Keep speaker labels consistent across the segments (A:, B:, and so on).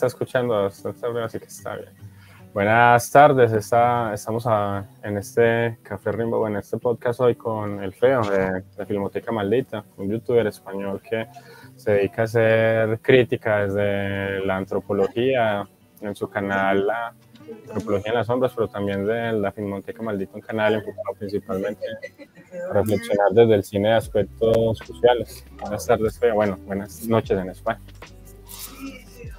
A: está escuchando, está, así que está bien. Buenas tardes, está, estamos en este Café Rimbo, en este podcast hoy con el Feo de, de Filmoteca Maldita, un youtuber español que se dedica a hacer crítica desde la antropología en su canal La Antropología en las Sombras, pero también de la Filmoteca Maldita, un canal enfocado principalmente a reflexionar desde el cine de aspectos sociales. Buenas tardes, Feo. Bueno, buenas noches en España.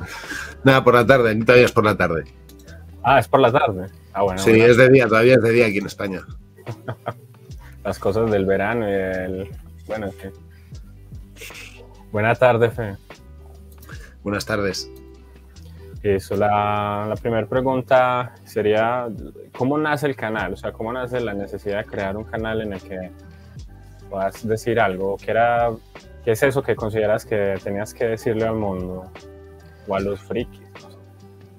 B: Nada, por la tarde, todavía es por la tarde.
A: Ah, es por la tarde. Ah,
B: bueno. Sí, es de día, todavía es de día aquí en España.
A: Las cosas del verano y el. Bueno, es que. Buenas tardes, Fe.
B: Buenas tardes.
A: Eso, la, la primera pregunta sería, ¿cómo nace el canal? O sea, ¿cómo nace la necesidad de crear un canal en el que puedas decir algo? ¿Qué, era, qué es eso que consideras que tenías que decirle al mundo o a los frikis?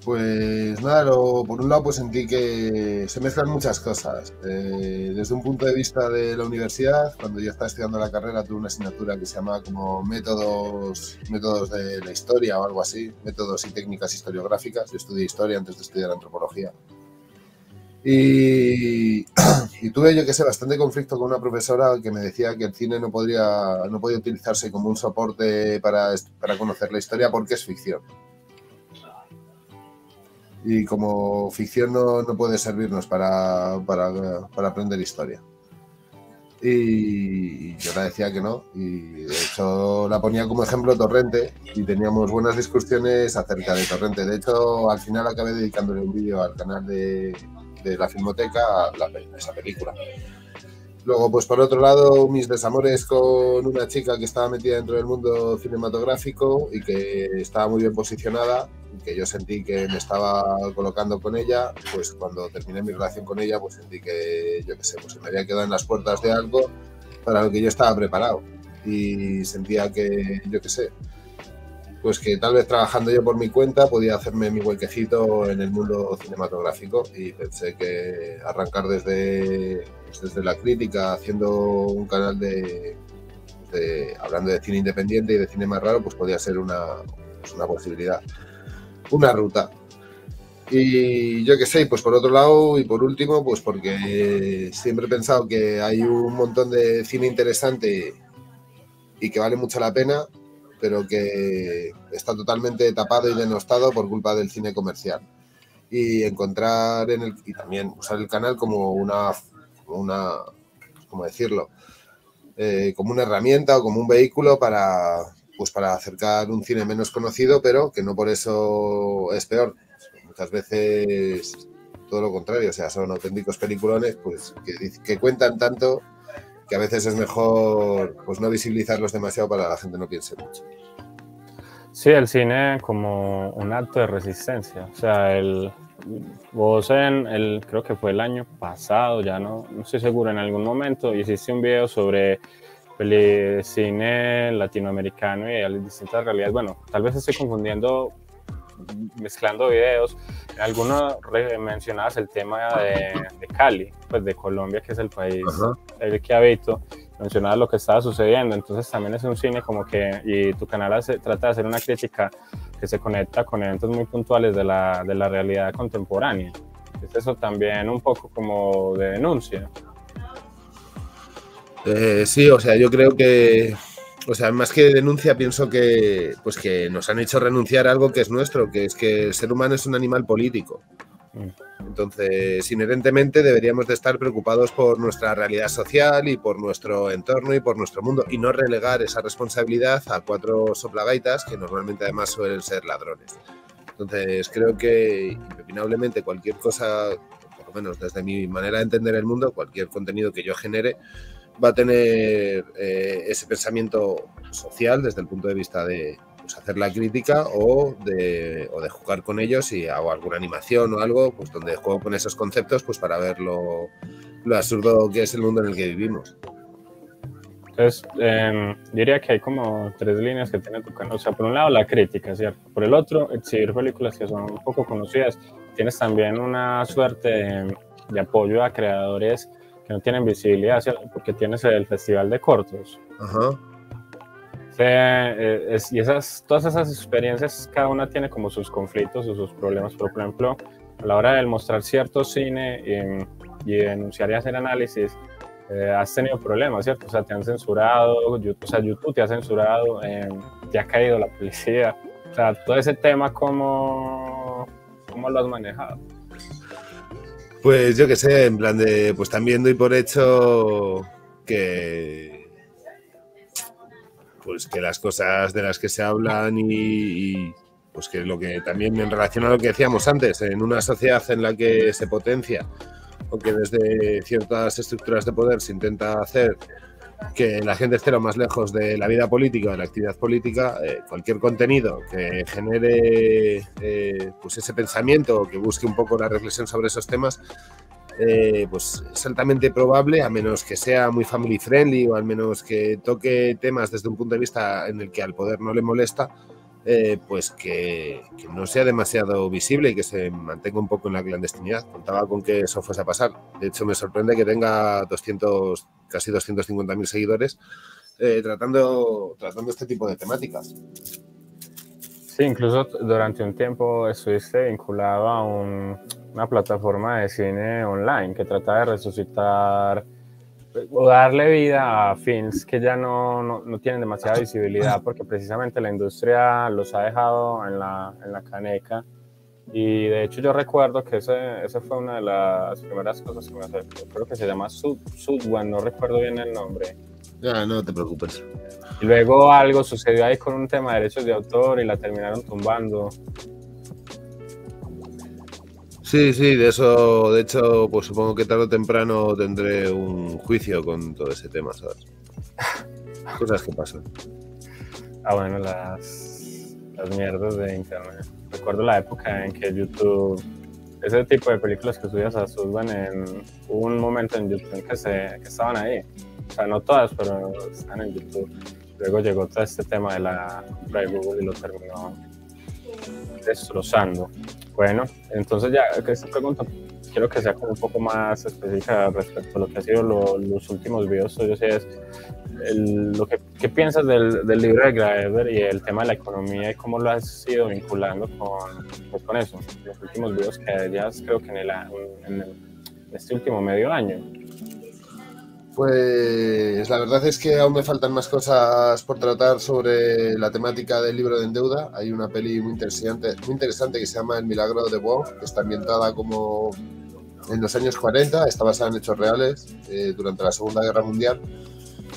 B: Pues nada, por un lado pues sentí que se mezclan muchas cosas. Eh, desde un punto de vista de la universidad, cuando yo estaba estudiando la carrera tuve una asignatura que se llama como métodos, métodos de la historia o algo así, métodos y técnicas historiográficas. Yo estudié historia antes de estudiar antropología. Y, tuve, yo que sé, bastante conflicto con una profesora que me decía que el cine no, podría, no podía utilizarse como un soporte para, para conocer la historia porque es ficción y como ficción no, puede servirnos para, aprender historia. Y yo la decía que no, y de hecho la ponía como ejemplo Torrente y teníamos buenas discusiones acerca de Torrente. De hecho, al final acabé dedicándole un vídeo al canal de, la Filmoteca a esa película. Luego, pues por otro lado, mis desamores con una chica que estaba metida dentro del mundo cinematográfico y que estaba muy bien posicionada, que yo sentí que me estaba colocando con ella, pues cuando terminé mi relación con ella, pues sentí que, yo qué sé, pues me había quedado en las puertas de algo para lo que yo estaba preparado. Y sentía que, yo qué sé, pues que tal vez trabajando yo por mi cuenta podía hacerme mi huequecito en el mundo cinematográfico. Y pensé que arrancar desde, pues desde la crítica haciendo un canal de, hablando de cine independiente y de cine más raro pues podía ser una, pues una posibilidad una ruta. Y yo qué sé, pues por otro lado y por último, pues porque siempre he pensado que hay un montón de cine interesante y que vale mucho la pena pero que está totalmente tapado y denostado por culpa del cine comercial. Y encontrar en el, y también usar el canal como una, una ¿cómo decirlo? Eh, como una herramienta o como un vehículo para, pues para acercar un cine menos conocido, pero que no por eso es peor. Muchas veces todo lo contrario, o sea, son auténticos peliculones pues, que, que cuentan tanto que a veces es mejor pues no visibilizarlos demasiado para que la gente no piense mucho.
A: Sí, el cine como un acto de resistencia. O sea, el, vos en el, creo que fue el año pasado, ya no, no estoy seguro, en algún momento hiciste un video sobre el cine latinoamericano y las distintas realidades. Bueno, tal vez estoy confundiendo mezclando videos. En algunos mencionabas el tema de, Cali, pues de Colombia, que es el país el que habito. Mencionabas lo que estaba sucediendo. Entonces también es un cine como que, y tu canal trata de hacer una crítica que se conecta con eventos muy puntuales de la, de la realidad contemporánea. Es eso también un poco como de denuncia.
B: Eh, sí, o sea, yo creo que o sea, más que denuncia, pienso que, pues que nos han hecho renunciar a algo que es nuestro, que es que el ser humano es un animal político. Mm. Entonces, inherentemente deberíamos de estar preocupados por nuestra realidad social y por nuestro entorno y por nuestro mundo y no relegar esa responsabilidad a cuatro soplagaitas que normalmente además suelen ser ladrones. Entonces, creo que impepinablemente cualquier cosa, por lo menos desde mi manera de entender el mundo, cualquier contenido que yo genere, va a tener eh, ese pensamiento social desde el punto de vista de pues, hacer la crítica o de, o de, jugar con ellos y hago alguna animación o algo pues donde juego con esos conceptos pues para ver lo, absurdo que es el mundo en el que vivimos.
A: Entonces, em, diría que hay como tres líneas que tiene tu canal. O sea, por un lado la crítica, ¿cierto? Por el otro, exhibir películas que son un poco conocidas. Tienes también una suerte de apoyo a creadores que no tienen visibilidad, porque tienes el Festival de Cortos. Ajá. Eh, y esas, todas esas experiencias, cada una tiene como sus conflictos o sus problemas. Por ejemplo, a la hora de mostrar cierto cine y, y denunciar y hacer análisis, eh, has tenido problemas, ¿cierto? O sea, te han censurado, YouTube, o sea, YouTube te ha censurado, eh, te ha caído la policía. O sea, todo ese tema, ¿cómo, cómo lo has manejado?
B: Pues yo qué sé, en plan de, pues también doy por hecho que, pues que las cosas de las que se hablan y, pues que lo que también en relación a lo que decíamos antes, en una sociedad en la que se potencia o que desde ciertas estructuras de poder se intenta hacer que la gente esté lo más lejos de la vida política, de la actividad política, eh, cualquier contenido que genere eh, pues ese pensamiento, que busque un poco la reflexión sobre esos temas, eh, pues es altamente probable, a menos que sea muy family friendly o al menos que toque temas desde un punto de vista en el que al poder no le molesta, eh, pues que, no sea demasiado visible y que se mantenga un poco en la clandestinidad. Contaba con que eso fuese a pasar. De hecho, me sorprende que tenga 200, casi 250.000 seguidores eh, tratando, tratando este tipo de temáticas.
A: Sí, incluso durante un tiempo estuviste vinculado a una plataforma de cine online que trata de resucitar o darle vida a films que ya no, no, tienen demasiada visibilidad porque precisamente la industria los ha dejado en la, en la caneca. Y de hecho yo recuerdo que esa ese fue una de las primeras cosas que me acercó. Creo que se llama Sud, Sudwan, no recuerdo bien el nombre.
B: Ya, no te preocupes.
A: Y luego algo sucedió ahí con un tema de derechos de autor y la terminaron tumbando.
B: Sí, sí, de eso, de hecho, pues supongo que tarde o temprano tendré un juicio con todo ese tema, ¿sabes? Cosas que pasan.
A: Ah, bueno, las, las mierdas de internet. Recuerdo la época en que YouTube, ese tipo de películas que subías a Suban en un momento en YouTube que, se, que estaban ahí. O sea, no todas, pero están en YouTube. Luego llegó todo este tema de la Google y lo terminó destrozando. Bueno, entonces ya que esta pregunta quiero que sea como un poco más específica respecto a lo que ha sido los últimos videos tuyos es lo que ¿qué piensas del, del, libro de Graeber y el tema de la economía y cómo lo has ido vinculando con, pues con eso, los últimos videos que ya creo que en, el, en este último medio año.
B: Pues la verdad es que aún me faltan más cosas por tratar sobre la temática del libro de Endeuda. Hay una peli muy interesante, muy interesante que se llama El milagro de Bob, que está ambientada como en los años 40, está basada en hechos reales eh, durante la Segunda Guerra Mundial.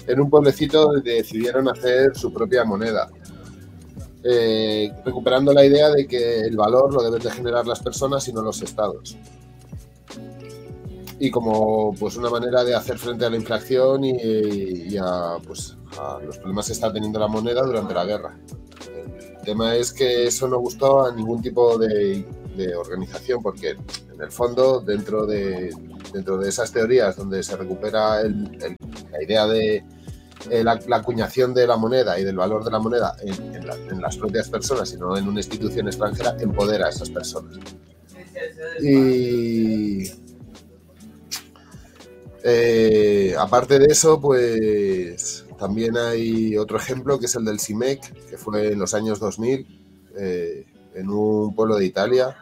B: En un pueblecito decidieron hacer su propia moneda, eh, recuperando la idea de que el valor lo deben de generar las personas y no los estados y como pues una manera de hacer frente a la inflación y, a, pues, a los problemas que está teniendo la moneda durante la guerra. El tema es que eso no gustó a ningún tipo de, organización porque en el fondo dentro de, dentro de esas teorías donde se recupera la idea de eh, la, acuñación de la moneda y del valor de la moneda en, en las propias personas y no en una institución extranjera empodera a esas personas. Y eh, aparte de eso, pues también hay otro ejemplo que es el del CIMEC, que fue en los años 2000, eh, en un pueblo de Italia.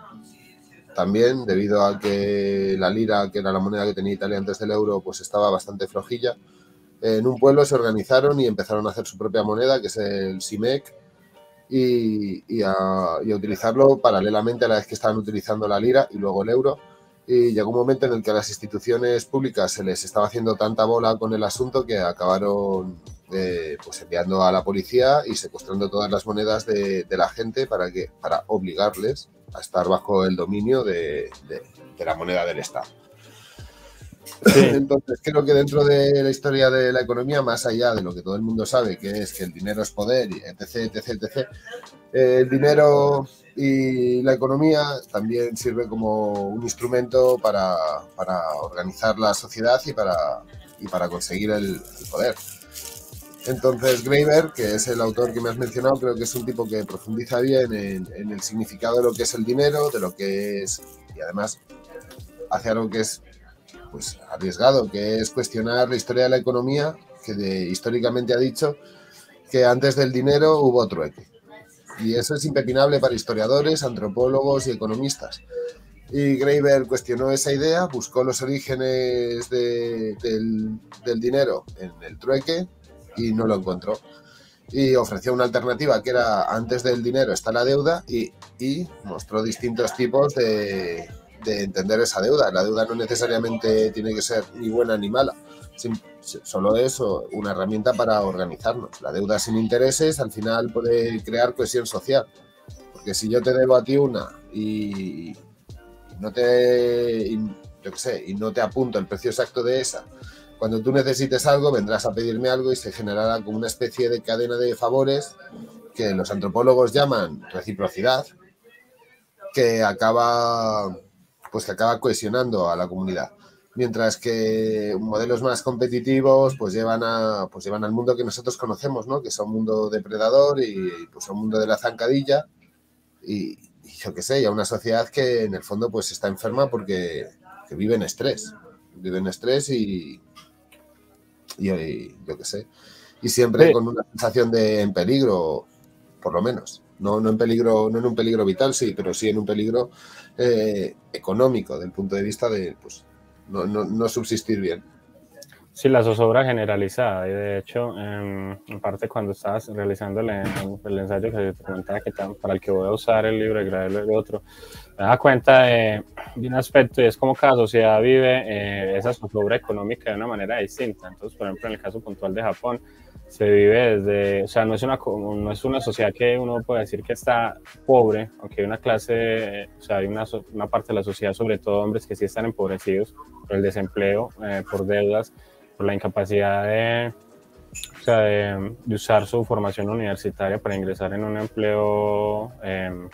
B: También, debido a que la lira, que era la moneda que tenía Italia antes del euro, pues estaba bastante flojilla. En un pueblo se organizaron y empezaron a hacer su propia moneda, que es el CIMEC, y, a, y a utilizarlo paralelamente a la vez que estaban utilizando la lira y luego el euro y llegó un momento en el que a las instituciones públicas se les estaba haciendo tanta bola con el asunto que acabaron eh, pues enviando a la policía y secuestrando todas las monedas de, la gente para, que, para obligarles a estar bajo el dominio de, la moneda del Estado. Entonces creo que dentro de la historia de la economía, más allá de lo que todo el mundo sabe, que es que el dinero es poder, etc., etc., etc., el dinero y la economía también sirve como un instrumento para, organizar la sociedad y para, y para conseguir el, poder. Entonces, Graeber, que es el autor que me has mencionado, creo que es un tipo que profundiza bien en, el significado de lo que es el dinero, de lo que es, y además hace algo que es pues, arriesgado, que es cuestionar la historia de la economía, que históricamente ha dicho que antes del dinero hubo trueque. Y eso es impepinable para historiadores, antropólogos y economistas. Y Graeber cuestionó esa idea, buscó los orígenes del, dinero en el trueque y no lo encontró. Y ofreció una alternativa que era antes del dinero está la deuda y mostró distintos tipos de, de, entender esa deuda. La deuda no necesariamente tiene que ser ni buena ni mala, solo es una herramienta para organizarnos. La deuda sin intereses al final puede crear cohesión social. Porque si yo te debo a ti una y, no te, yo qué sé, y no te apunto el precio exacto de esa, cuando tú necesites algo vendrás a pedirme algo y se generará como una especie de cadena de favores que los antropólogos llaman reciprocidad, que acaba, pues que acaba cohesionando a la comunidad. Mientras que modelos más competitivos pues llevan, a, pues llevan al mundo que nosotros conocemos, ¿no? que es un mundo depredador y pues un mundo de la zancadilla. Y, yo qué sé, y a una sociedad que en el fondo pues está enferma porque vive en estrés, vive en estrés y, y, yo qué sé, y siempre con una sensación de en peligro, por lo menos. No, no, en peligro, no en un peligro vital, sí, pero sí en un peligro eh, económico, del punto de vista de pues, no, no, no subsistir bien.
A: Sí, la zozobra generalizada. Y de hecho, en, parte cuando estabas realizando el, el, ensayo que te comentaba que para el que voy a usar el libro y el otro, me da cuenta de, un aspecto y es como cada sociedad vive eh, esa zozobra económica de una manera distinta. Entonces, por ejemplo, en el caso puntual de Japón, se vive desde, o sea, no es una, no es una sociedad que uno puede decir que está pobre, aunque hay una clase, o sea, hay una, una parte de la sociedad, sobre todo hombres que sí están empobrecidos por el desempleo, eh, por deudas por la incapacidad de, o sea, de, usar su formación universitaria para ingresar en un empleo em,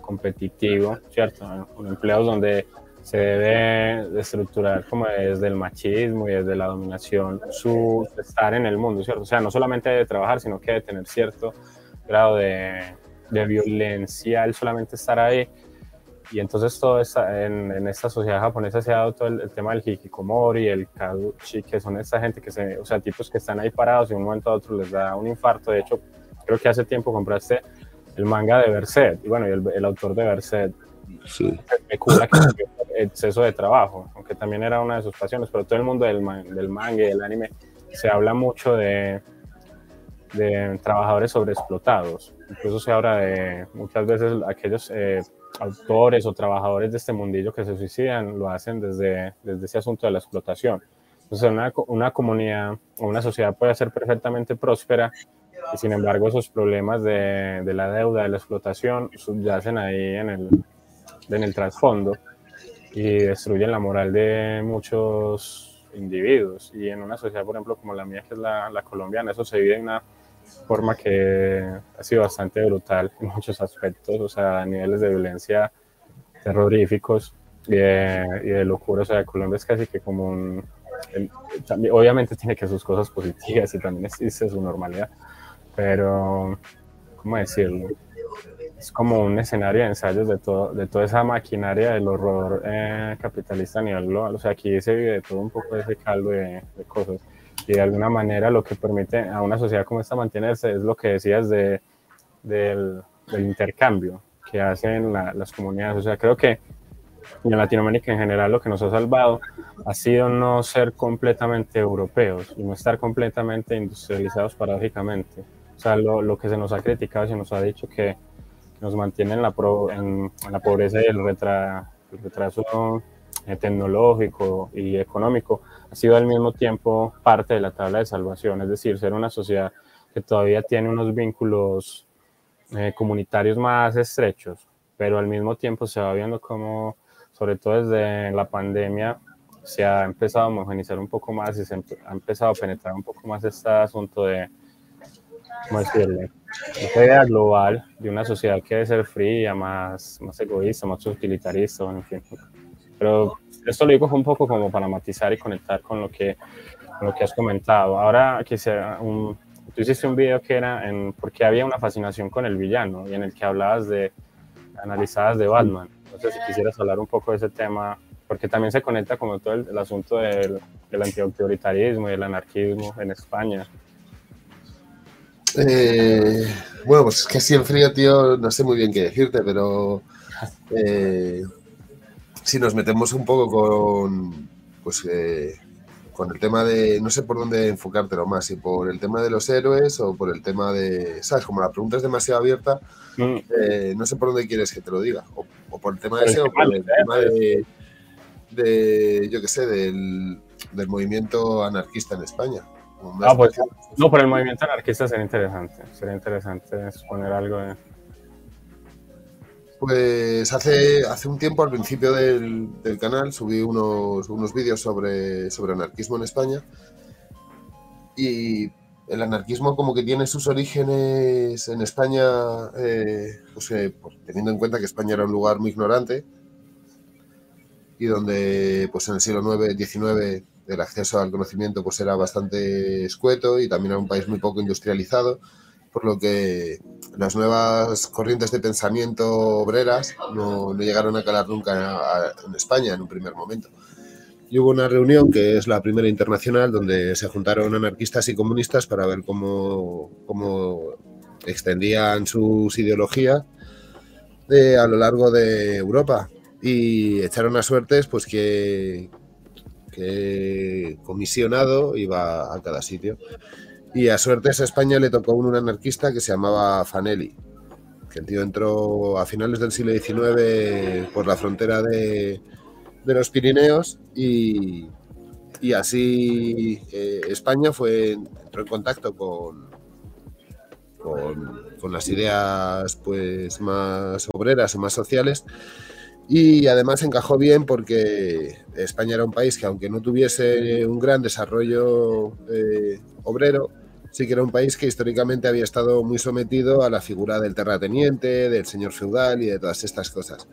A: competitivo, ¿cierto? Un empleo donde se debe estructurar como desde el machismo y desde la dominación su estar en el mundo, ¿cierto? O sea, no solamente de trabajar, sino que de tener cierto grado de, de violencia el solamente estar ahí y entonces todo esta, en, esta sociedad japonesa se ha dado todo el, tema del hikikomori, el kaduchi, que son esta gente que se, o sea, tipos que están ahí parados y de un momento a otro les da un infarto. De hecho, creo que hace tiempo compraste el manga de Berset, y bueno, y el, autor de Berset sí. especula que exceso de trabajo, aunque también era una de sus pasiones, pero todo el mundo del, del manga del anime se habla mucho de, de trabajadores sobreexplotados. Incluso se habla de muchas veces aquellos eh, autores o trabajadores de este mundillo que se suicidan lo hacen desde, desde ese asunto de la explotación. Entonces, una, una comunidad o una sociedad puede ser perfectamente próspera y sin embargo esos problemas de, de la deuda, de la explotación, subyacen ahí en el, en el trasfondo y destruyen la moral de muchos individuos. Y en una sociedad, por ejemplo, como la mía, que es la, la colombiana, eso se vive en una forma que ha sido bastante brutal en muchos aspectos, o sea, niveles de violencia terroríficos y de, locura, o sea, Colombia es casi que como un... obviamente tiene que sus cosas positivas y también existe su normalidad, pero, ¿cómo decirlo? Es como un escenario de ensayos de, todo, de toda esa maquinaria del horror eh, capitalista a nivel global, o sea, aquí se vive todo un poco ese caldo de, de cosas y de alguna manera lo que permite a una sociedad como esta mantenerse es lo que decías de, del, intercambio que hacen las comunidades. O sea, creo que en Latinoamérica en general lo que nos ha salvado ha sido no ser completamente europeos y no estar completamente industrializados paradójicamente. O sea, lo, lo que se nos ha criticado, se nos ha dicho que nos mantiene en la, en, la pobreza y el, retra, el retraso eh, tecnológico y económico ha sido al mismo tiempo parte de la tabla de salvación, es decir, ser una sociedad que todavía tiene unos vínculos eh, comunitarios más estrechos, pero al mismo tiempo se va viendo como, sobre todo desde la pandemia, se ha empezado a homogenizar un poco más y se ha empezado a penetrar un poco más este asunto de, ¿cómo decirle? Esta idea global de una sociedad que debe ser fría, más, más egoísta, más utilitarista, en fin. Pero esto lo digo un poco como para matizar y conectar con lo que, lo que has comentado. Ahora quisiera, un, tú hiciste un video que era en porque había una fascinación con el villano y en el que hablabas de, analizadas de Batman. Sé si quisieras hablar un poco de ese tema, porque también se conecta con todo el, asunto del, del antiautoritarismo y el anarquismo en España.
B: Eh, bueno, pues es que así en frío, tío, no sé muy bien qué decirte, pero eh, si nos metemos un poco con, pues, eh, con el tema de, no sé por dónde enfocártelo más, si por el tema de los héroes o por el tema de, ¿sabes? Como la pregunta es demasiado abierta, mm. eh, no sé por dónde quieres que te lo diga, o, por el tema de ese o por el tema de, yo qué sé, del, del movimiento anarquista en España.
A: Ah, pues, no, por el movimiento anarquista sería interesante. Sería interesante exponer algo de.
B: Pues hace, hace un tiempo, al principio del, canal, subí unos, unos vídeos sobre, sobre anarquismo en España. Y el anarquismo como que tiene sus orígenes en España, eh, pues, eh, teniendo en cuenta que España era un lugar muy ignorante y donde pues en el siglo IX, XIX el acceso al conocimiento pues era bastante escueto y también era un país muy poco industrializado, por lo que las nuevas corrientes de pensamiento obreras no, llegaron a calar nunca en España en un primer momento. Y hubo una reunión, que es la primera internacional, donde se juntaron anarquistas y comunistas para ver cómo, cómo extendían sus ideologías a lo largo de Europa. Y echaron a suertes pues que, comisionado iba a cada sitio. Y a suertes a España le tocó un anarquista que se llamaba Fanelli, que el tío entró a finales del siglo XIX por la frontera de, los Pirineos y, así eh, España fue, entró en contacto con, con, con, las ideas pues, más obreras o más sociales y además encajó bien porque España era un país que aunque no tuviese un gran desarrollo eh, obrero, sí que era un país que históricamente había estado muy sometido a la figura del terrateniente, del señor feudal y de todas estas cosas.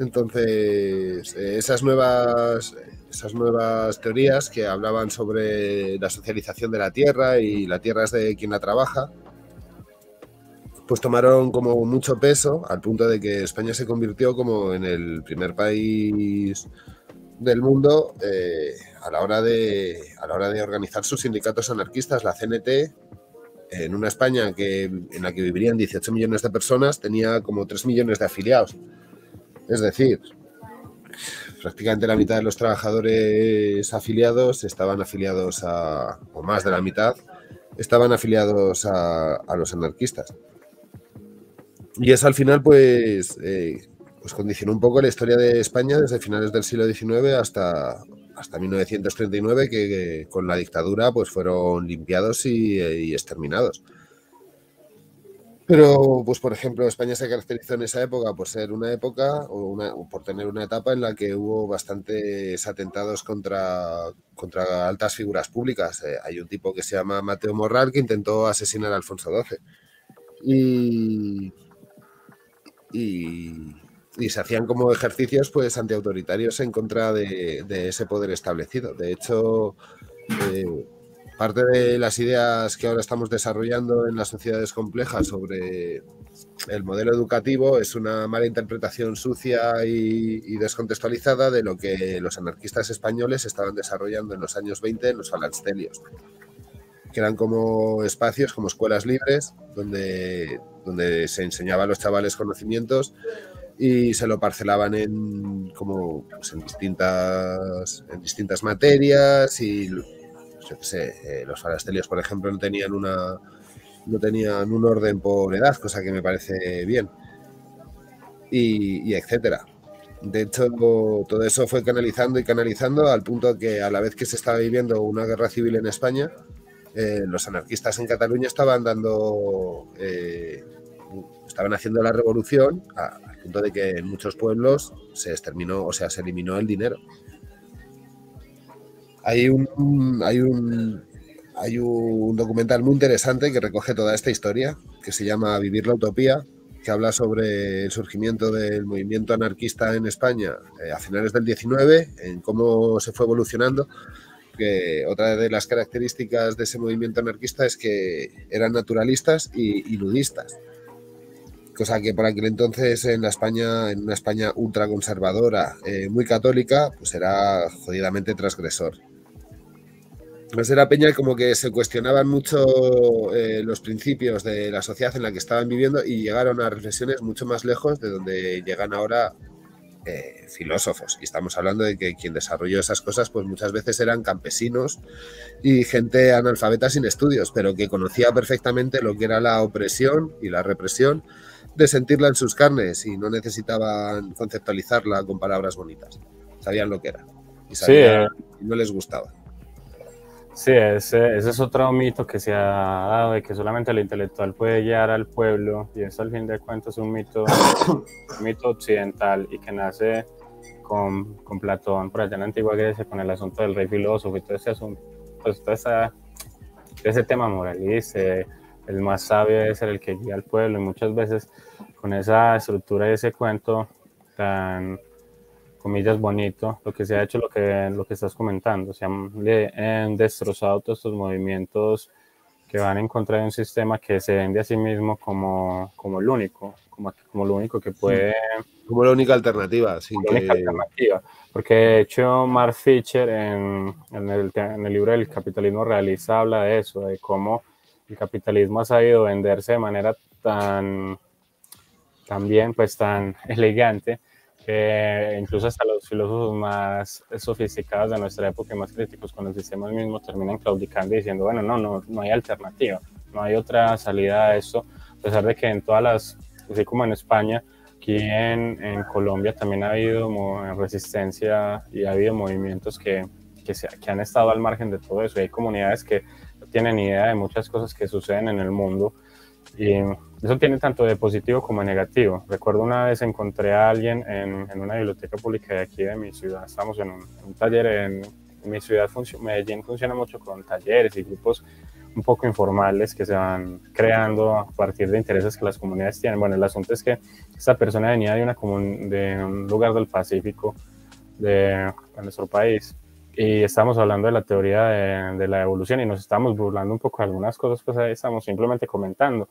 B: Entonces, eh, esas nuevas, esas nuevas teorías que hablaban sobre la socialización de la tierra y la tierra es de quien la trabaja, pues tomaron como mucho peso al punto de que España se convirtió como en el primer país del mundo eh, a, la hora de, a la hora de organizar sus sindicatos anarquistas. La CNT, en una España que, en la que vivirían 18 millones de personas, tenía como 3 millones de afiliados. Es decir, prácticamente la mitad de los trabajadores afiliados estaban afiliados a, o más de la mitad, estaban afiliados a los anarquistas. Y eso al final, pues, eh, pues condicionó un poco la historia de España desde finales del siglo XIX hasta, hasta 1939, que, con la dictadura pues fueron limpiados y, exterminados. Pero, pues por ejemplo, España se caracterizó en esa época por ser una época o, por tener una etapa en la que hubo bastantes atentados contra, contra altas figuras públicas. Eh, hay un tipo que se llama Mateo Morral que intentó asesinar a Alfonso XII. Y, y, se hacían como ejercicios pues antiautoritarios en contra de, ese poder establecido. De hecho, eh, parte de las ideas que ahora estamos desarrollando en las sociedades complejas sobre el modelo educativo es una mala interpretación sucia y, descontextualizada de lo que los anarquistas españoles estaban desarrollando en los años 20 en los falancelios que eran como espacios, como escuelas libres, donde, donde se enseñaba a los chavales conocimientos y se lo parcelaban en como pues, en distintas en distintas materias y yo sé, eh, los falastelios por ejemplo no tenían una no tenían un orden por edad cosa que me parece bien. Y, y etcétera. De hecho todo eso fue canalizando y canalizando al punto que a la vez que se estaba viviendo una guerra civil en España eh, los anarquistas en Cataluña estaban dando, eh, estaban haciendo la revolución al punto de que en muchos pueblos se exterminó, o sea, se eliminó el dinero. Hay un, hay un, hay un documental muy interesante que recoge toda esta historia, que se llama Vivir la Utopía, que habla sobre el surgimiento del movimiento anarquista en España eh, a finales del 19, en cómo se fue evolucionando que otra de las características de ese movimiento anarquista es que eran naturalistas y, nudistas. Cosa que por aquel entonces en la España, en una España ultraconservadora, eh, muy católica, pues era jodidamente transgresor. Más era peña como que se cuestionaban mucho eh, los principios de la sociedad en la que estaban viviendo y llegaron a reflexiones mucho más lejos de donde llegan ahora eh, filósofos. Y estamos hablando de que quien desarrolló esas cosas, pues muchas veces eran campesinos y gente analfabeta sin estudios, pero que conocía perfectamente lo que era la opresión y la represión de sentirla en sus carnes y no necesitaban conceptualizarla con palabras bonitas. Sabían lo que era y, sabían, y no les gustaba.
A: Sí, ese, ese, es otro mito que se ha dado de que solamente el intelectual puede guiar al pueblo y eso al fin de cuentas es un mito, un mito occidental y que nace con, con, Platón por allá en la antigua Grecia con el asunto del rey filósofo y todo ese asunto, pues todo ese tema moralista, el más sabio ser el que guía al pueblo y muchas veces con esa estructura y ese cuento tan comillas, bonito, lo que se ha hecho, lo que, lo que estás comentando. Se han, destrozado todos estos movimientos que van en contra de un sistema que se vende a sí mismo como, como el único, como, como lo único que puede...
B: Como la única alternativa.
A: Sin la única alternativa. Porque de hecho Mark Fisher en, en, el, en el libro del capitalismo realista habla de eso, de cómo el capitalismo ha sabido venderse de manera tan, tan bien, pues tan elegante, que incluso hasta los filósofos más sofisticados de nuestra época y más críticos con el sistema mismo terminan claudicando y diciendo, bueno, no, no, no hay alternativa, no hay otra salida a esto, a pesar de que en todas las, así como en España, aquí en, en Colombia también ha habido resistencia y ha habido movimientos que, que, se, que han estado al margen de todo eso. Y hay comunidades que no tienen idea de muchas cosas que suceden en el mundo y eso tiene tanto de positivo como de negativo. Recuerdo una vez encontré a alguien en, en una biblioteca pública de aquí de mi ciudad. Estamos en un, taller en, mi ciudad, Medellín funciona mucho con talleres y grupos un poco informales que se van creando a partir de intereses que las comunidades tienen. Bueno, el asunto es que esta persona venía de, una de un lugar del Pacífico de, de nuestro país y estamos hablando de la teoría de, de, la evolución y nos estamos burlando un poco de algunas cosas, pues ahí estamos simplemente comentando.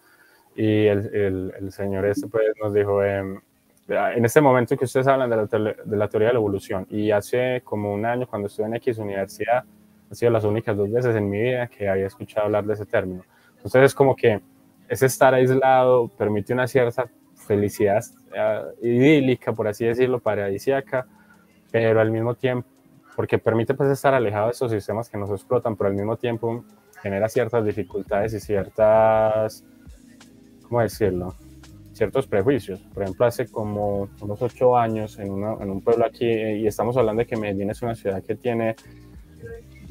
A: Y el, el, señor este pues nos dijo, em, en este momento que ustedes hablan de la, de la, teoría de la evolución, y hace como un año cuando estuve en X universidad, han sido las únicas dos veces en mi vida que había escuchado hablar de ese término. Entonces es como que ese estar aislado permite una cierta felicidad uh, idílica, por así decirlo, paradisíaca, pero al mismo tiempo porque permite pues estar alejado de esos sistemas que nos explotan, pero al mismo tiempo genera ciertas dificultades y ciertas, ¿cómo decirlo? Ciertos prejuicios. Por ejemplo, hace como unos ocho años en, en un pueblo aquí, y estamos hablando de que Medellín es una ciudad que tiene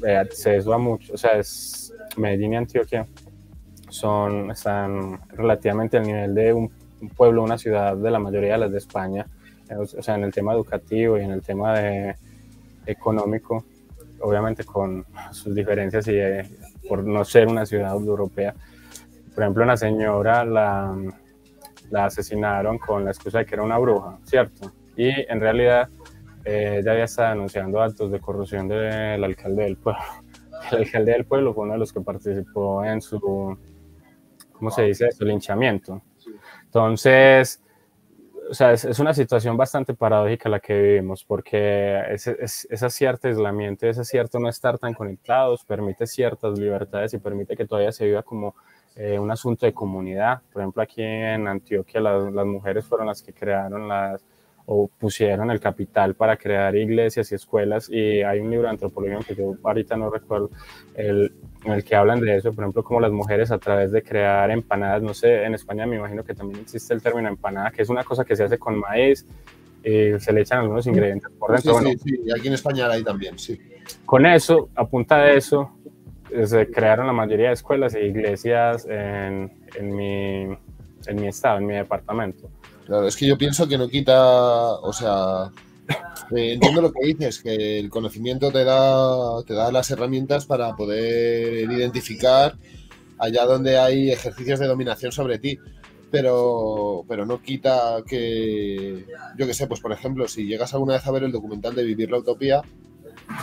A: eh, acceso a mucho, o sea, es Medellín y Antioquia son, están relativamente al nivel de un, un pueblo, una ciudad de la mayoría de las de España, o sea, en el tema educativo y en el tema de económico, obviamente con sus diferencias y eh, por no ser una ciudad europea. Por ejemplo, una señora la, la asesinaron con la excusa de que era una bruja, ¿cierto? Y en realidad eh, ella había estado denunciando actos de corrupción del alcalde del pueblo. El alcalde del pueblo fue uno de los que participó en su, ¿cómo se dice? Su linchamiento. Entonces, o sea, es, una situación bastante paradójica la que vivimos, porque ese, ese cierto aislamiento, ese cierto no estar tan conectados, permite ciertas libertades y permite que todavía se viva como eh, un asunto de comunidad. Por ejemplo, aquí en Antioquia las, las mujeres fueron las que crearon las, o pusieron el capital para crear iglesias y escuelas y hay un libro de antropología que yo ahorita no recuerdo el, en el que hablan de eso, por ejemplo, como las mujeres a través de crear empanadas, no sé, en España me imagino que también existe el término empanada, que es una cosa que se hace con maíz, y se le echan algunos ingredientes por dentro.
B: Sí, sí, sí, aquí en España hay también, sí.
A: Con eso, a punta de eso, se crearon la mayoría de escuelas e iglesias en, en, mi, en mi estado, en mi departamento.
B: Claro, es que yo pienso que no quita, o sea, eh, entiendo lo que dices, que el conocimiento te da, te da las herramientas para poder identificar allá donde hay ejercicios de dominación sobre ti. Pero, pero no quita que, yo que sé, pues por ejemplo, si llegas alguna vez a ver el documental de Vivir la Utopía,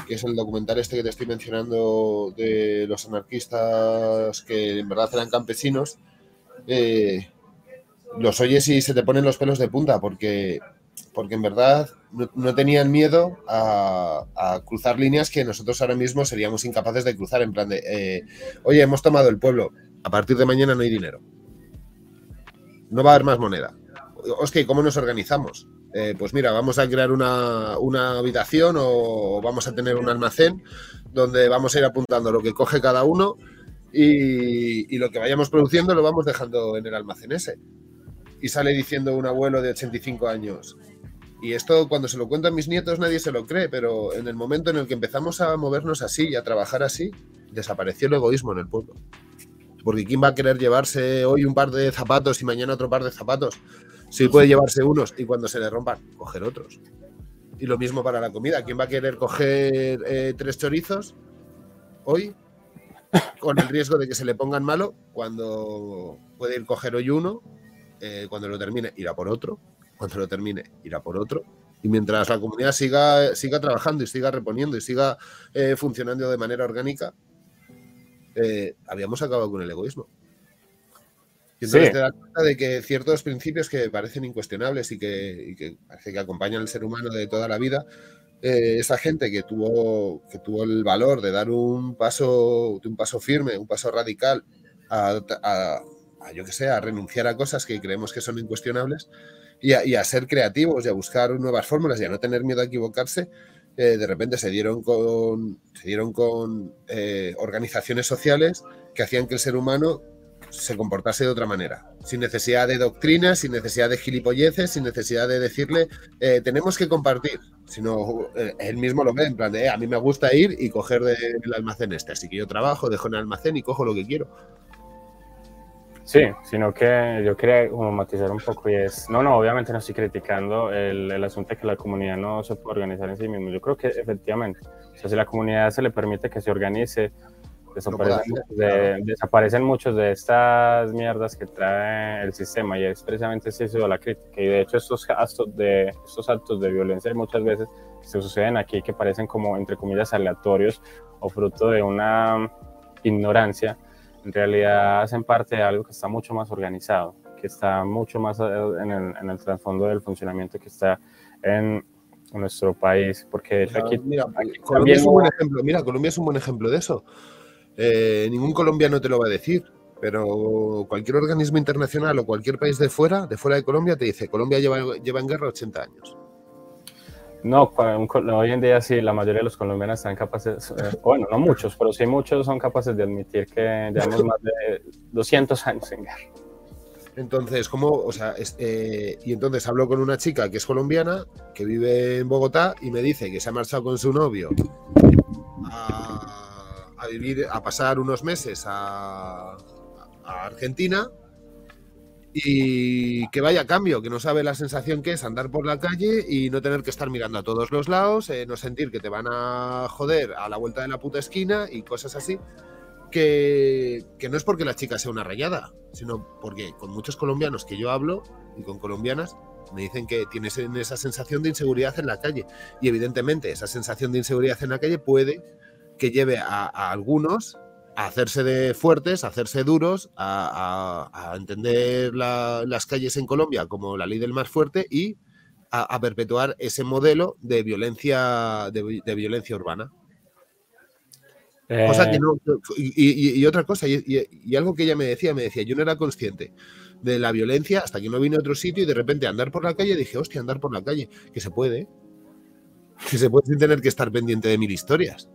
B: que es el documental este que te estoy mencionando de los anarquistas que en verdad eran campesinos, eh, los oyes y se te ponen los pelos de punta porque, porque en verdad no, tenían miedo a, cruzar líneas que nosotros ahora mismo seríamos incapaces de cruzar, en plan de, eh, oye, hemos tomado el pueblo, a partir de mañana no hay dinero. No va a haber más moneda. Hostia, ¿cómo nos organizamos? Eh, pues mira, vamos a crear una, habitación o vamos a tener un almacén donde vamos a ir apuntando lo que coge cada uno y, y, lo que vayamos produciendo lo vamos dejando en el almacén ese. Y sale diciendo un abuelo de 85 años, y esto cuando se lo cuento a mis nietos nadie se lo cree, pero en el momento en el que empezamos a movernos así y a trabajar así, desapareció el egoísmo en el pueblo. Porque ¿quién va a querer llevarse hoy un par de zapatos y mañana otro par de zapatos? Si puede llevarse unos y cuando se le rompan, coger otros. Y lo mismo para la comida. ¿Quién va a querer coger eh, tres chorizos hoy con el riesgo de que se le pongan malo cuando puede ir coger hoy uno, eh, cuando lo termine irá por otro cuando lo termine, irá por otro. Y mientras la comunidad siga, siga trabajando y siga reponiendo y siga eh, funcionando de manera orgánica, habíamos acabado con el egoísmo. Y entonces te das cuenta de que ciertos principios que parecen incuestionables y que, parece que acompañan al ser humano de toda la vida, eh, esa gente que tuvo, que tuvo el valor de dar un paso, un paso firme, un paso radical a, a yo que sé, a renunciar a cosas que creemos que son incuestionables, y a, ser creativos y a buscar nuevas fórmulas y a no tener miedo a equivocarse, eh, de repente se dieron con, se dieron con eh, organizaciones sociales que hacían que el ser humano se comportase de otra manera, sin necesidad de doctrinas, sin necesidad de gilipolleces, sin necesidad de decirle eh, tenemos que compartir, sino él mismo lo ve en plan de a mí me gusta ir y coger del almacén este, así que yo trabajo, dejo en el almacén y cojo lo que quiero.
A: Sí, sino que yo quería como matizar un poco y es, no, no, obviamente no estoy criticando el, el, asunto de que la comunidad no se puede organizar en sí mismo. Yo creo que efectivamente, o sea, si la comunidad se le permite que se organice, desaparecen, de, desaparecen muchos de estas mierdas que trae el sistema y es precisamente eso de la crítica. Y de hecho estos actos de, estos actos de violencia muchas veces se suceden aquí que parecen como, entre comillas, aleatorios o fruto de una ignorancia en realidad hacen parte de algo que está mucho más organizado, que está mucho más eh, en el, en el trasfondo del funcionamiento que está en, nuestro país. Porque aquí,
B: mira, Colombia es un buen ejemplo. Mira, Colombia es un buen ejemplo de eso. Eh, ningún colombiano te lo va a decir, pero cualquier organismo internacional o cualquier país de fuera, de fuera de Colombia, te dice Colombia lleva, lleva en guerra 80 años.
A: No, hoy en día sí, la mayoría de los colombianos están capaces, eh, bueno, no muchos, pero sí muchos son capaces de admitir que llevamos más de 200 años en guerra.
B: Entonces, ¿cómo? O sea, eh, y entonces hablo con una chica que es colombiana, que vive en Bogotá y me dice que se ha marchado con su novio a, vivir, a pasar unos meses a Argentina y que vaya cambio, que no sabe la sensación que es andar por la calle y no tener que estar mirando a todos los lados, eh, no sentir que te van a joder a la vuelta de la puta esquina y cosas así. Que, no es porque la chica sea una rayada, sino porque con muchos colombianos que yo hablo y con colombianas me dicen que tienes esa sensación de inseguridad en la calle. Y evidentemente esa sensación de inseguridad en la calle puede que lleve a algunos hacerse de fuertes, a hacerse duros, a, entender las calles en Colombia como la ley del más fuerte y a, perpetuar ese modelo de violencia, de, violencia urbana. Eh. y, otra cosa, y, algo que ella me decía, me decía, yo no era consciente de la violencia hasta que no vine a otro sitio y de repente andar por la calle dije, hostia, andar por la calle, que se puede, que se puede sin tener que estar pendiente de mil historias.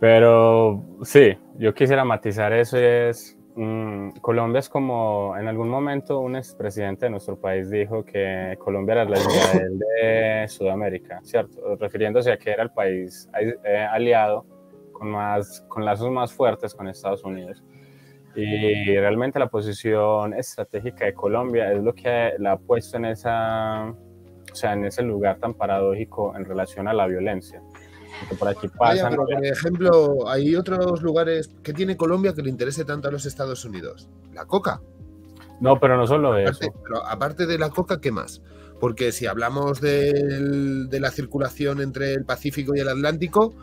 A: Pero sí, yo quisiera matizar eso es, mm, Colombia es como, en algún momento un expresidente de nuestro país dijo que Colombia era la Israel de Sudamérica, ¿cierto? Refiriéndose a que era el país eh, aliado con, más, con lazos más fuertes con Estados Unidos. Y realmente la posición estratégica de Colombia es lo que la ha puesto en, esa, o sea, en ese lugar tan paradójico en relación a la violencia por aquí pasan.
B: por ejemplo, hay otros lugares que tiene Colombia que le interese tanto a los Estados Unidos. La coca.
A: No, pero no solo eso.
B: Pero aparte de la coca, ¿qué más? Porque si hablamos de la circulación entre el Pacífico y el Atlántico,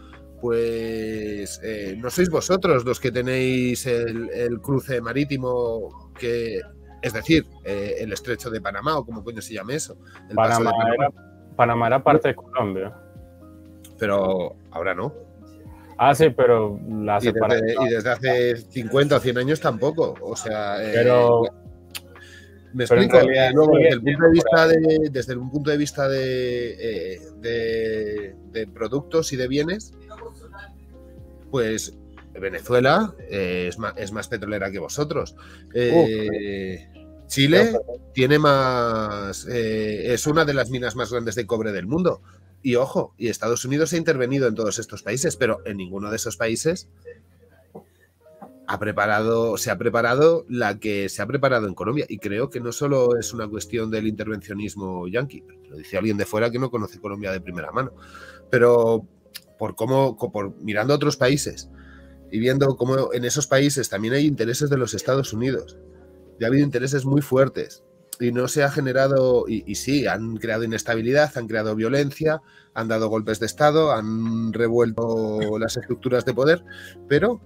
B: pues eh, no sois vosotros los que tenéis el, cruce marítimo que es decir, eh, el estrecho de Panamá o como coño se llame eso.
A: Panamá, Era, Panamá era parte de Colombia.
B: Pero ahora no.
A: Ah, sí, pero
B: la y desde, y desde hace 50 o 100 años tampoco. O sea,
A: eh, pero,
B: me explico. Luego, desde, el punto de vista de, desde un punto de vista de, de, productos y de bienes, pues Venezuela eh, es, más, es, más, petrolera que vosotros. Eh, Chile tiene más. es una de las minas más grandes de cobre del mundo. Y ojo, y Estados Unidos ha intervenido en todos estos países, pero en ninguno de esos países ha preparado, se ha preparado la que se ha preparado en Colombia. Y creo que no solo es una cuestión del intervencionismo yanqui, lo dice alguien de fuera que no conoce Colombia de primera mano. Pero por cómo, por mirando a otros países y viendo cómo en esos países también hay intereses de los Estados Unidos. Y ha habido intereses muy fuertes y no se ha generado, y, sí, han creado inestabilidad, han creado violencia, han dado golpes de Estado, han revuelto las estructuras de poder, pero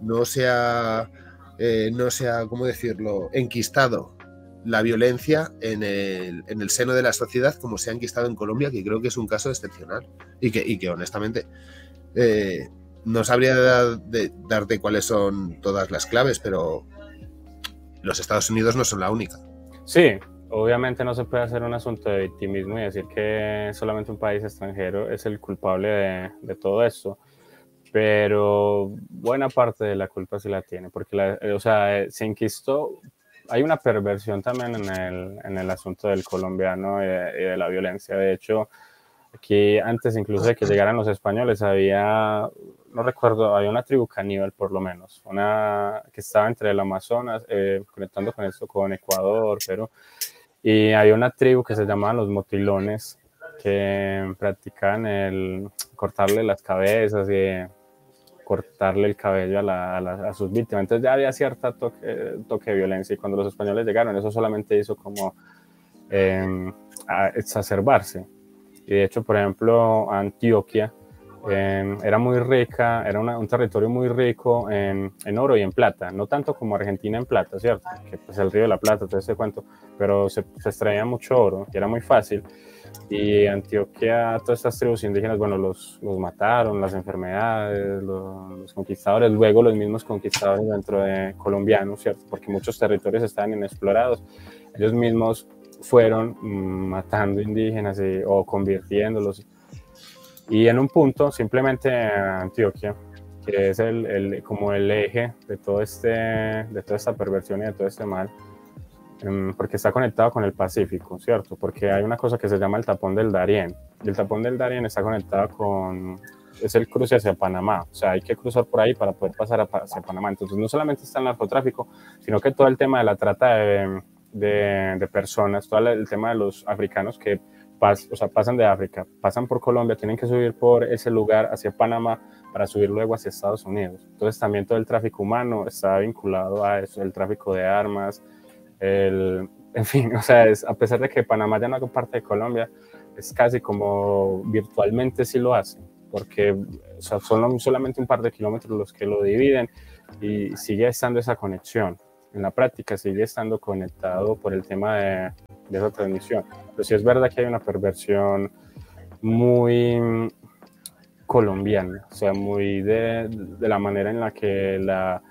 B: no se ha, eh, no se ha ¿cómo decirlo?, enquistado la violencia en el, en el, seno de la sociedad como se ha enquistado en Colombia, que creo que es un caso excepcional y que, y que honestamente eh, no sabría darte cuáles son todas las claves, pero los Estados Unidos no son la única.
A: Sí, obviamente no se puede hacer un asunto de victimismo y decir que solamente un país extranjero es el culpable de, todo esto, pero buena parte de la culpa sí la tiene, porque o sea, se inquistó, hay una perversión también en el, en el asunto del colombiano y de, la violencia. De hecho, aquí antes incluso de que llegaran los españoles había no recuerdo, había una tribu caníbal por lo menos, una que estaba entre el Amazonas, eh, conectando con esto con Ecuador, pero y había una tribu que se llamaba los motilones, que practicaban el cortarle las cabezas y cortarle el cabello a, a, sus víctimas. Entonces ya había cierta toque, toque, de violencia y cuando los españoles llegaron, eso solamente hizo como eh, exacerbarse. Y de hecho, por ejemplo, Antioquia, Em, era muy rica, era un territorio muy rico en, en, oro y en plata, no tanto como Argentina en plata, ¿cierto? Que pues el río de la plata, todo ese cuento, pero se, se extraía mucho oro y era muy fácil. Y Antioquia, todas estas tribus indígenas, bueno, los, los mataron, las enfermedades, los, conquistadores, luego los mismos conquistadores dentro de colombianos, ¿cierto? Porque muchos territorios estaban inexplorados, ellos mismos fueron matando indígenas o convirtiéndolos y en un punto, simplemente Antioquia, que es el, el, como el eje de, todo este, de toda esta perversión y de todo este mal, em, porque está conectado con el Pacífico, ¿cierto? Porque hay una cosa que se llama el tapón del Darién. Y el tapón del Darién está conectado con, es el cruce hacia Panamá. O sea, hay que cruzar por ahí para poder pasar hacia Panamá. Entonces, no solamente está el narcotráfico, sino que todo el tema de la trata de, de, personas, todo el tema de los africanos que o sea, pasan de África, pasan por Colombia, tienen que subir por ese lugar hacia Panamá para subir luego hacia Estados Unidos. Entonces también todo el tráfico humano está vinculado a eso, el tráfico de armas, el, en fin, o sea, a pesar de que Panamá ya no haga parte de Colombia, es casi como virtualmente sí lo hace, porque son solamente un par de kilómetros los que lo dividen y sigue estando esa conexión. En la práctica sigue estando conectado por el tema de, de esa transmisión. Pero sí es verdad que hay una perversión muy colombiana, o sea, muy de, de la manera en la que la,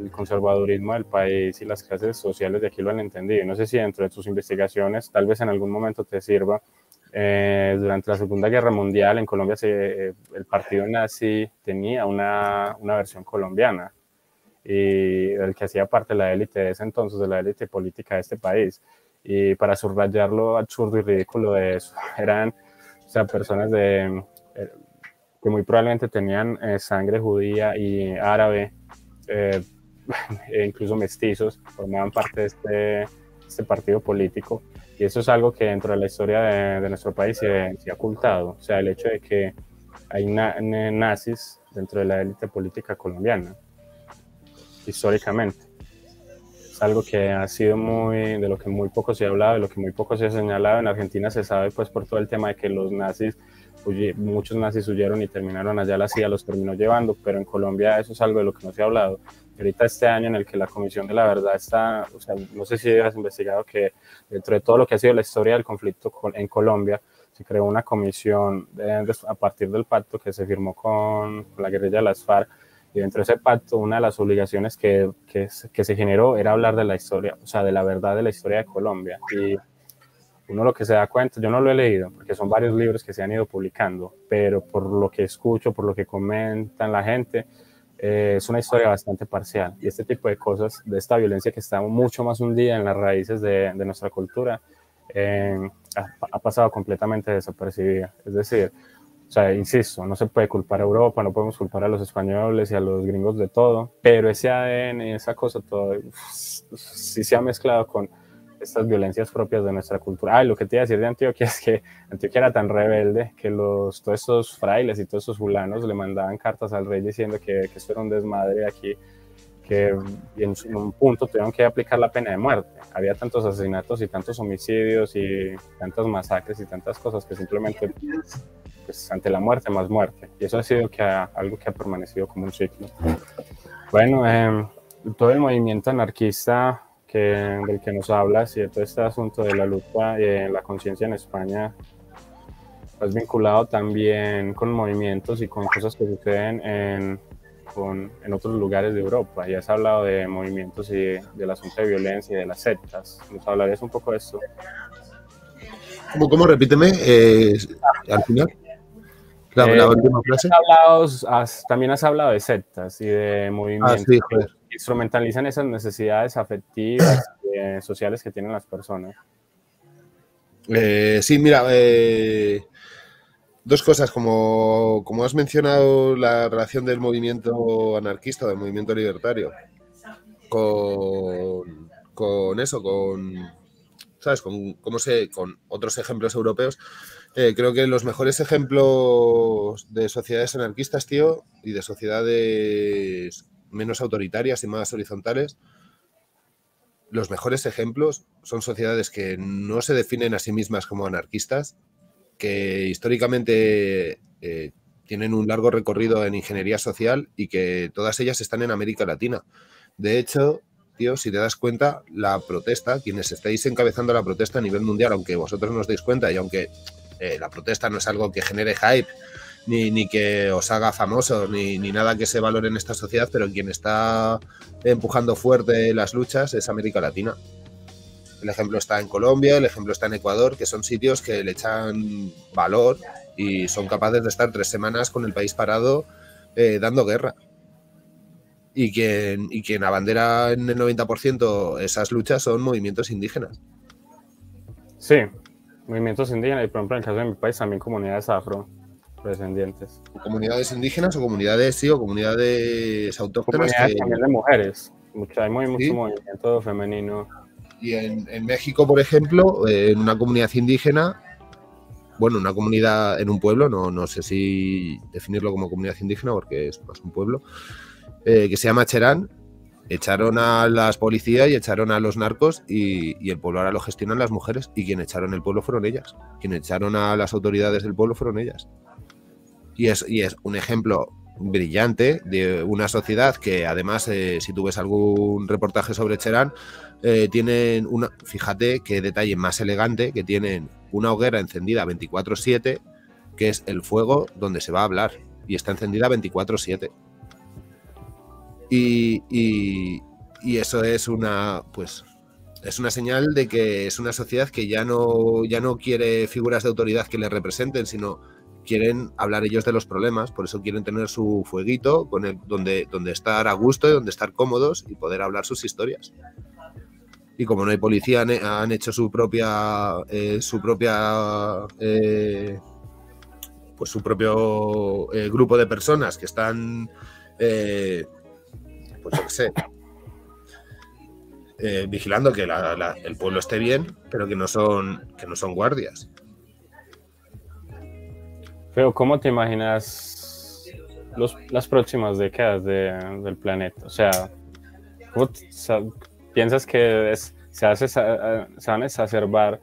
A: el conservadurismo del país y las clases sociales de aquí lo han entendido. No sé si dentro de tus investigaciones tal vez en algún momento te sirva. Eh, durante la Segunda Guerra Mundial en Colombia se, eh, el partido nazi tenía una, una versión colombiana y el que hacía parte de la élite de ese entonces, de la élite política de este país y para subrayar lo absurdo y ridículo de eso, eran o sea, personas de, eh, que muy probablemente tenían eh, sangre judía y árabe, eh, e incluso mestizos, formaban parte de este, este, partido político. Y eso es algo que dentro de la historia de, de nuestro país se, se, ha ocultado. O sea, el hecho de que hay nazis dentro de la élite política colombiana, históricamente algo que ha sido muy, de lo que muy poco se ha hablado, de lo que muy poco se ha señalado. En Argentina se sabe pues por todo el tema de que los nazis, muchos nazis huyeron y terminaron allá, la CIA los terminó llevando, pero en Colombia eso es algo de lo que no se ha hablado. ahorita este año en el que la Comisión de la Verdad está, o sea, no sé si has investigado que dentro de todo lo que ha sido la historia del conflicto en Colombia, se creó una comisión a partir del pacto que se firmó con, la guerrilla de las FARC, y dentro de ese pacto una de las obligaciones que, que, que, se generó era hablar de la historia, o sea, de la verdad de la historia de Colombia. Y uno lo que se da cuenta, yo no lo he leído, porque son varios libros que se han ido publicando, pero por lo que escucho, por lo que comentan la gente, eh, es una historia bastante parcial. Y este tipo de cosas, de esta violencia que está mucho más hundida en las raíces de, de nuestra cultura, eh, ha, ha, pasado completamente desapercibida. Es decir, o sea, insisto, no se puede culpar a Europa, no podemos culpar a los españoles y a los gringos de todo, pero ese ADN y esa cosa todo sí se ha mezclado con estas violencias propias de nuestra cultura. Ah, lo que te iba a decir de Antioquia es que Antioquia era tan rebelde que los, todos estos frailes y todos estos fulanos le mandaban cartas al rey diciendo que, que esto era un desmadre aquí, que en, un punto tuvieron que aplicar la pena de muerte. Había tantos asesinatos y tantos homicidios y tantas masacres y tantas cosas que simplemente, pues, ante la muerte más muerte. Y eso ha sido que algo que ha permanecido como un ciclo. Bueno, eh, todo el movimiento anarquista que, del que nos de todo este asunto de la lucha y la conciencia en España, has vinculado también con movimientos y con cosas que suceden en, con, en otros lugares de Europa. Y has hablado de movimientos y del asunto de violencia y de las sectas. ¿Nos hablarías un poco de esto?
B: ¿Cómo, cómo? Repíteme eh, al final.
A: La, eh, la última frase. Has hablado, has, también has hablado de sectas y de movimientos. Ah, sí, joder instrumentalizan esas necesidades afectivas, eh, sociales que tienen las personas.
B: Eh, sí, mira, eh, dos cosas, como, como, has mencionado la relación del movimiento anarquista, del movimiento libertario, con, con eso, con, ¿sabes? Con, ¿cómo sé? con otros ejemplos europeos. Eh, creo que los mejores ejemplos de sociedades anarquistas, tío, y de sociedades menos autoritarias y más horizontales, los mejores ejemplos son sociedades que no se definen a sí mismas como anarquistas, que históricamente eh, tienen un largo recorrido en ingeniería social y que todas ellas están en América Latina. De hecho, tío, si te das cuenta, la protesta, quienes estáis encabezando la protesta a nivel mundial, aunque vosotros no os deis cuenta y aunque eh, la protesta no es algo que genere hype ni, ni que os haga famosos, ni, ni, nada que se valore en esta sociedad, pero quien está empujando fuerte las luchas es América Latina. El ejemplo está en Colombia, el ejemplo está en Ecuador, que son sitios que le echan valor y son capaces de estar tres semanas con el país parado eh, dando guerra. Y quien, y quien abandera en el 90% esas luchas son movimientos indígenas.
A: Sí, movimientos indígenas y por ejemplo en el caso de mi país también comunidades afro descendientes.
B: Comunidades indígenas o comunidades, sí, o comunidades autóctonas.
A: Comunidades también de mujeres. Mucho, hay muy, mucho movimiento femenino.
B: Y en, en, México, por ejemplo, en una comunidad indígena, bueno, una comunidad en un pueblo, no, no sé si definirlo como comunidad indígena porque es más un pueblo, eh, que se llama Cherán, echaron a las policías y echaron a los narcos y, y, el pueblo ahora lo gestionan las mujeres y quien echaron el pueblo fueron ellas. Quien echaron a las autoridades del pueblo fueron ellas. Y es, y es un ejemplo brillante de una sociedad que además, eh, si tú ves algún reportaje sobre Cherán, eh, tienen una, fíjate qué detalle más elegante, que tienen una hoguera encendida 24/7, que es el fuego donde se va a hablar, y está encendida 24/7. Y, y, eso es una, pues, es una señal de que es una sociedad que ya no, ya no quiere figuras de autoridad que le representen, sino quieren hablar ellos de los problemas, por eso quieren tener su fueguito con el, donde, donde estar a gusto y donde estar cómodos y poder hablar sus historias. Y como no hay policía, han hecho su propia, eh, su propia, eh, pues su propio eh, grupo de personas que están, pues yo qué sé, vigilando que la, la, el pueblo esté bien, pero que no son, que no son guardias.
A: Pero ¿cómo te imaginas los, las próximas décadas de, del planeta? O sea, ¿cómo te, o sea, piensas que es, se, hace, se van a exacerbar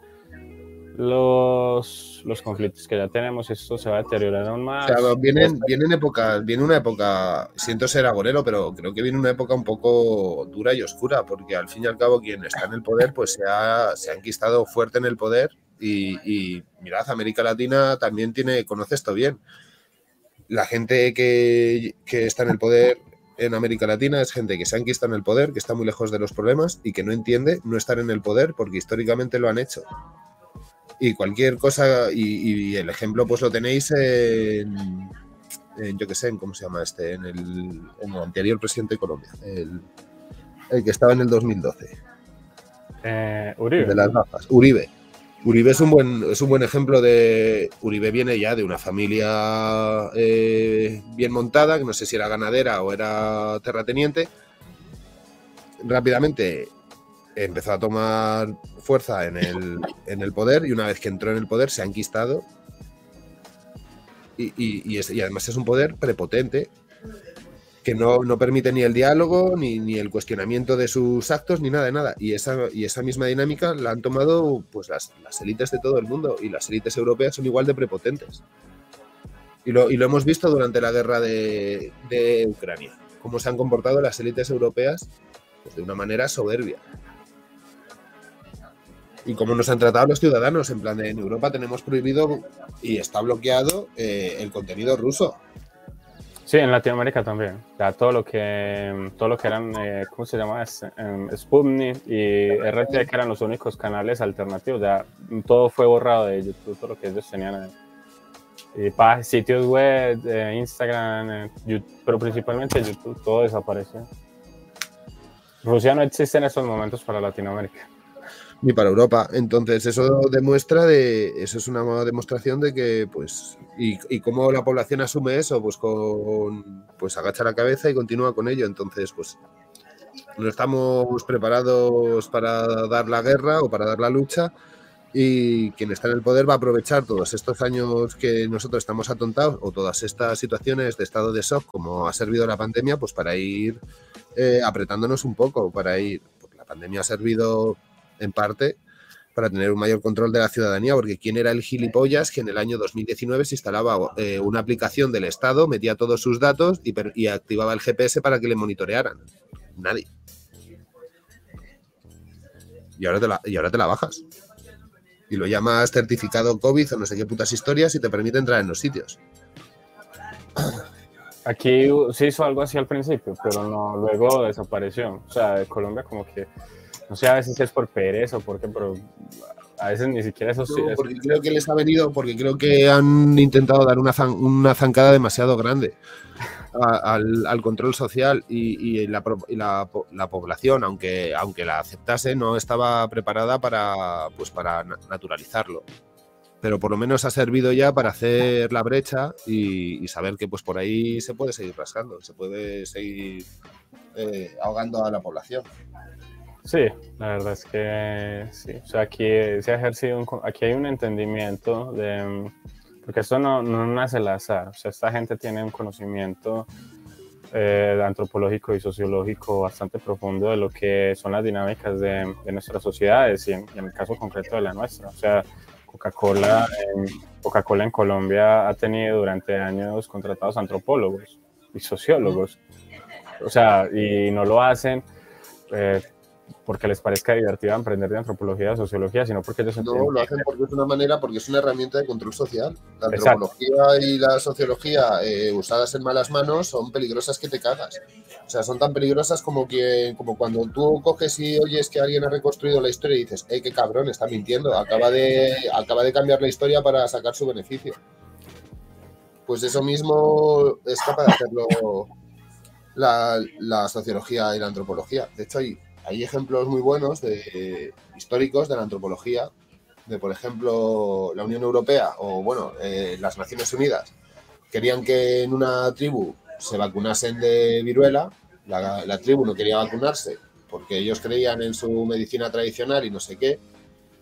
A: los, los, conflictos que ya tenemos, esto se va a deteriorar aún más.
B: Claro, vienen, vienen épocas, viene una época, siento ser agorero, pero creo que viene una época un poco dura y oscura, porque al fin y al cabo quien está en el poder, pues se ha, se ha enquistado fuerte en el poder y, y mirad, América Latina también tiene, conoce esto bien. La gente que, que está en el poder en América Latina es gente que se ha enquistado en el poder, que está muy lejos de los problemas y que no entiende no estar en el poder porque históricamente lo han hecho. Y cualquier cosa, y, el ejemplo pues lo tenéis en, yo qué sé, en cómo se llama este, en el, anterior presidente de Colombia, el, que estaba en el 2012.
A: Eh, Uribe.
B: De las gafas. Uribe. Uribe es un buen, es un buen ejemplo de. Uribe viene ya de una familia eh, bien montada, que no sé si era ganadera o era terrateniente. Rápidamente empezó a tomar fuerza en el, en el poder y una vez que entró en el poder se ha enquistado. Y, y además es un poder prepotente que no, no, permite ni el diálogo, ni, ni, el cuestionamiento de sus actos, ni nada de nada. Y esa, y esa misma dinámica la han tomado pues, las, las élites de todo el mundo, y las élites europeas son igual de prepotentes. Y lo, y lo hemos visto durante la guerra de, de, Ucrania, cómo se han comportado las élites europeas pues, de una manera soberbia. Y cómo nos han tratado los ciudadanos, en plan de Europa tenemos prohibido y está bloqueado eh, el contenido ruso
A: Sí, en Latinoamérica también. Ya todo lo que, todo lo que eran, eh, ¿cómo se llama? Um, Sputnik y RT, que eran los únicos canales alternativos. Ya todo fue borrado de YouTube, todo lo que ellos tenían. Para sitios web, eh, Instagram, eh, pero principalmente YouTube, todo desapareció. Rusia no existe en estos momentos para Latinoamérica
B: ni para Europa. Entonces, eso demuestra de, eso es una demostración de que, pues, y, y cómo la población asume eso, pues con, pues agacha la cabeza y continúa con ello. Entonces, pues, no estamos preparados para dar la guerra o para dar la lucha y quien está en el poder va a aprovechar todos estos años que nosotros estamos atontados o todas estas situaciones de estado de shock como ha servido la pandemia, pues para ir eh, apretándonos un poco, para ir, porque la pandemia ha servido en parte, para tener un mayor control de la ciudadanía, porque ¿quién era el gilipollas que en el año 2019 se instalaba eh, una aplicación del Estado, metía todos sus datos y, y, activaba el GPS para que le monitorearan? Nadie. Y ahora, te la, y ahora te la bajas. Y lo llamas certificado COVID o no sé qué putas historias y te permite entrar en los sitios.
A: Aquí se hizo algo así al principio, pero no, luego desapareció. O sea, Colombia como que no sé a veces es por pereza o por qué, pero a veces ni siquiera eso sí.
B: porque creo que les ha venido, porque creo que han intentado dar una, una zancada demasiado grande al, control social y, la, población, aunque, aunque la aceptase, no estaba preparada para, pues, para naturalizarlo. Pero por lo menos ha servido ya para hacer la brecha y, saber que pues por ahí se puede seguir rascando, se puede seguir eh, ahogando a la población.
A: Sí, la verdad es que sí. O sea, aquí se ha ejercido, un, aquí hay un entendimiento de, porque esto no, no nace al azar. O sea, esta gente tiene un conocimiento eh, antropológico y sociológico bastante profundo de lo que son las dinámicas de, de nuestras sociedades y en, el caso concreto de la nuestra. O sea, Coca-Cola en, Coca en Colombia ha tenido durante años contratados antropólogos y sociólogos. O sea, y no lo hacen eh, porque les parezca divertido aprender de antropología, de sociología, sino porque ellos
B: No, lo hacen porque es una manera, porque es una herramienta de control social. La antropología y la sociología eh, usadas en malas manos son peligrosas que te cagas. O sea, son tan peligrosas como que como cuando tú coges y oyes que alguien ha reconstruido la historia y dices, ¡eh, qué cabrón! Está mintiendo. Acaba de, acaba de cambiar la historia para sacar su beneficio. Pues eso mismo es capaz de hacerlo la, la sociología y la antropología. De hecho, hay hay ejemplos muy buenos de, históricos de la antropología, de por ejemplo la Unión Europea o bueno, eh, las Naciones Unidas querían que en una tribu se vacunasen de viruela, la, la, tribu no quería vacunarse porque ellos creían en su medicina tradicional y no sé qué.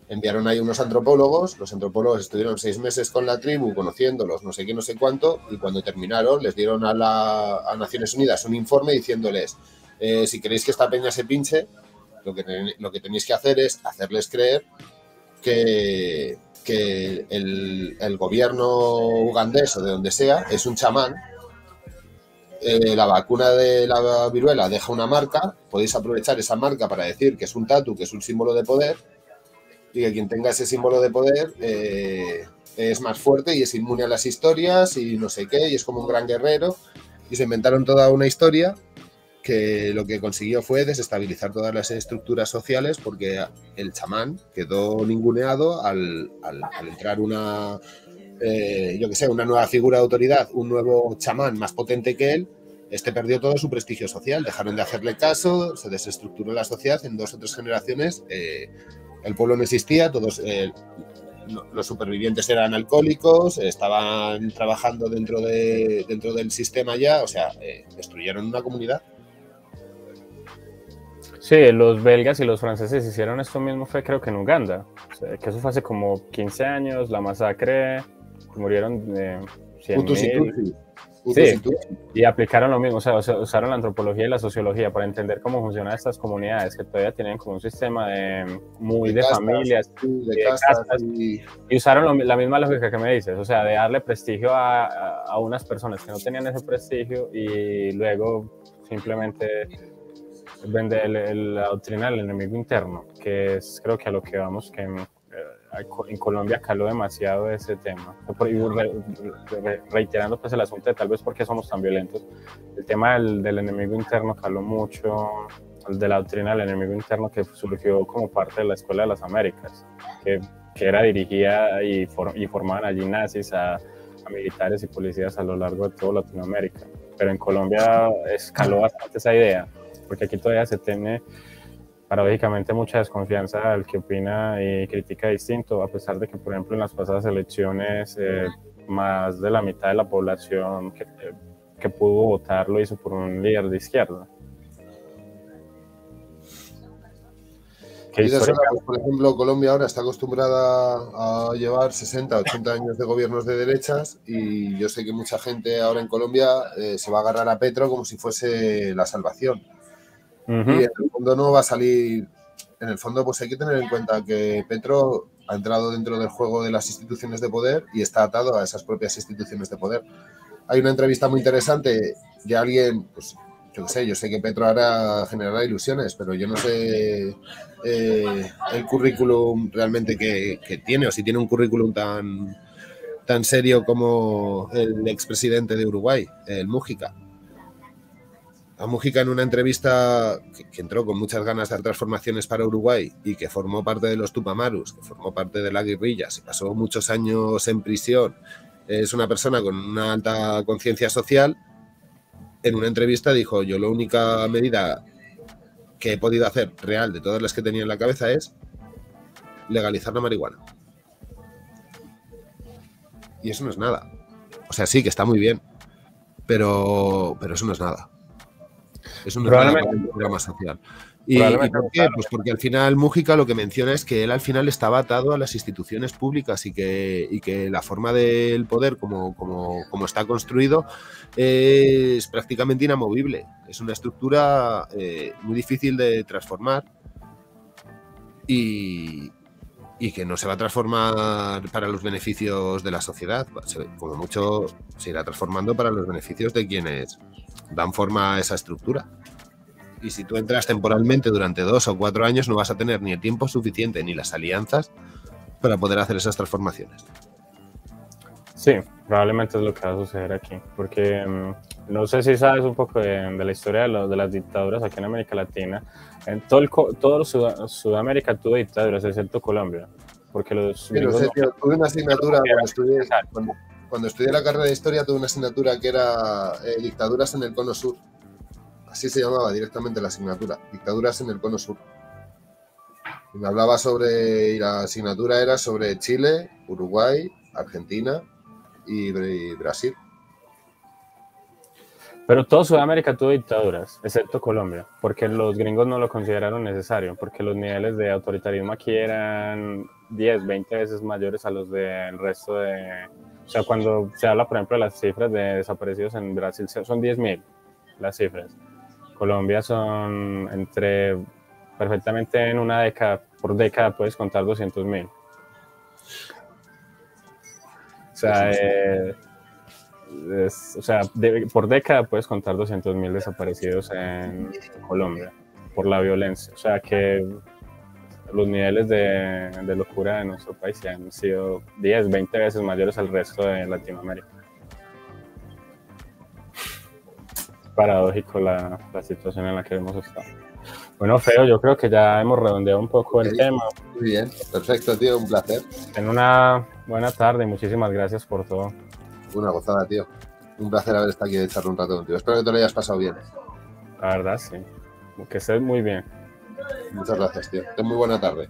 B: Enviaron ahí unos antropólogos, los antropólogos estuvieron seis meses con la tribu conociéndolos, no sé qué, no sé cuánto, y cuando terminaron les dieron a, la, a Naciones Unidas un informe diciéndoles, eh, si queréis que esta peña se pinche, lo que, lo que tenéis que hacer es hacerles creer que, que el, el gobierno ugandés o de donde sea es un chamán eh, la vacuna de la viruela deja una marca, podéis aprovechar esa marca para decir que es un tatu, que es un símbolo de poder, y que quien tenga ese símbolo de poder eh, es más fuerte y es inmune a las historias y no sé qué, y es como un gran guerrero. Y se inventaron toda una historia que lo que consiguió fue desestabilizar todas las estructuras sociales porque el chamán quedó ninguneado al, entrar una, eh, yo que sé, una nueva figura de autoridad, un nuevo chamán más potente que él, este perdió todo su prestigio social, dejaron de hacerle caso, se desestructuró la sociedad en dos o tres generaciones, eh, el pueblo no existía, todos eh, los supervivientes eran alcohólicos, estaban trabajando dentro, de, dentro del sistema ya, o sea, destruyeron una comunidad.
A: Sí, los belgas y los franceses hicieron esto mismo, fue creo que en Uganda, que eso fue hace como 15 años, la masacre murieron eh, 100 mil. Sí, y aplicaron lo mismo, o sea, usaron la antropología y la sociología para entender cómo funcionan estas comunidades que todavía tienen como un sistema de, muy de, familias, de, castas, y... usaron la misma lógica que me dices, o sea, de darle prestigio a, a, unas personas que no tenían ese prestigio y luego simplemente vender la doctrina del enemigo interno, que es creo que a lo que vamos, que en Colombia caló demasiado ese tema. reiterando pues el asunto de tal vez porque somos tan violentos, el tema del, del, enemigo interno caló mucho, el de la doctrina del enemigo interno que surgió como parte de la Escuela de las Américas, que, que era dirigida y, y formaban allí nazis a, a, militares y policías a lo largo de toda Latinoamérica. Pero en Colombia escaló bastante esa idea, porque aquí todavía se tiene paradójicamente mucha desconfianza al que opina y critica distinto, a pesar de que, por ejemplo, en las pasadas elecciones eh, más de la mitad de la población que, que, pudo votar lo hizo por un líder de izquierda.
B: Pues, por ejemplo, Colombia ahora está acostumbrada a llevar 60, 80 años de gobiernos de derechas y yo sé que mucha gente ahora en Colombia eh, se va a agarrar a Petro como si fuese la salvación y en el fondo no va a salir. En el fondo, pues hay que tener en cuenta que Petro ha entrado dentro del juego de las instituciones de poder y está atado a esas propias instituciones de poder. Hay una entrevista muy interesante de alguien, pues yo qué sé, yo sé que Petro ahora generará ilusiones, pero yo no sé eh, el currículum realmente que, que, tiene, o si tiene un currículum tan, tan serio como el expresidente de Uruguay, el Mújica a Mujica en una entrevista que, entró con muchas ganas de dar transformaciones para Uruguay y que formó parte de los Tupamarus, que formó parte de la guerrilla, se pasó muchos años en prisión, es una persona con una alta conciencia social, en una entrevista dijo, yo la única medida que he podido hacer real de todas las que tenía en la cabeza es legalizar la marihuana. Y eso no es nada. O sea, sí, que está muy bien, pero, pero eso no es nada. Es un programa social. ¿Y, por qué? Pues porque al final Mújica lo que menciona es que él al final estaba atado a las instituciones públicas y que, y que la forma del poder como, como, como, está construido es prácticamente inamovible. Es una estructura eh, muy difícil de transformar y, y que no se va a transformar para los beneficios de la sociedad. Como mucho se irá transformando para los beneficios de quienes dan forma a esa estructura. Y si tú entras temporalmente durante dos o cuatro años, no vas a tener ni el tiempo suficiente ni las alianzas para poder hacer esas transformaciones.
A: Sí, probablemente es lo que va a suceder aquí, porque mm, no sé si sabes un poco de, la historia de, de, las dictaduras aquí en América Latina. En todo, el, todo Sudamérica tuvo dictaduras, excepto Colombia. Porque los.
B: Sí, tuve una asignatura cuando estudié, cuando estudié la carrera de historia tuve una asignatura que era eh, dictaduras en el cono sur. Así se llamaba directamente la asignatura, dictaduras en el cono sur. Y me hablaba sobre, y la asignatura era sobre Chile, Uruguay, Argentina y, Brasil.
A: Pero toda Sudamérica tuvo dictaduras, excepto Colombia, porque los gringos no lo consideraron necesario, porque los niveles de autoritarismo aquí eran 10, 20 veces mayores a los del resto de, o sea, cuando se habla, por ejemplo, de las cifras de desaparecidos en Brasil, son 10.000 las cifras. Colombia son entre, perfectamente en una década, por década puedes contar 200.000. sea, eh, o sea por década puedes contar 200.000 desaparecidos en Colombia por la violencia. O sea que los niveles de, de locura de nuestro país han sido 10, 20 veces mayores al resto de Latinoamérica. Paradójico la, la situación en la que hemos estado. Bueno, Feo, yo creo que ya hemos redondeado un poco el tema.
B: Muy bien, perfecto, tío, un placer.
A: En una buena tarde, muchísimas gracias por todo.
B: Una gozada, tío. Un placer haber estado aquí de echar un rato contigo. Espero que te lo hayas pasado bien.
A: La verdad, sí. Que estés muy bien.
B: Muchas gracias, tío. Ten muy buena tarde.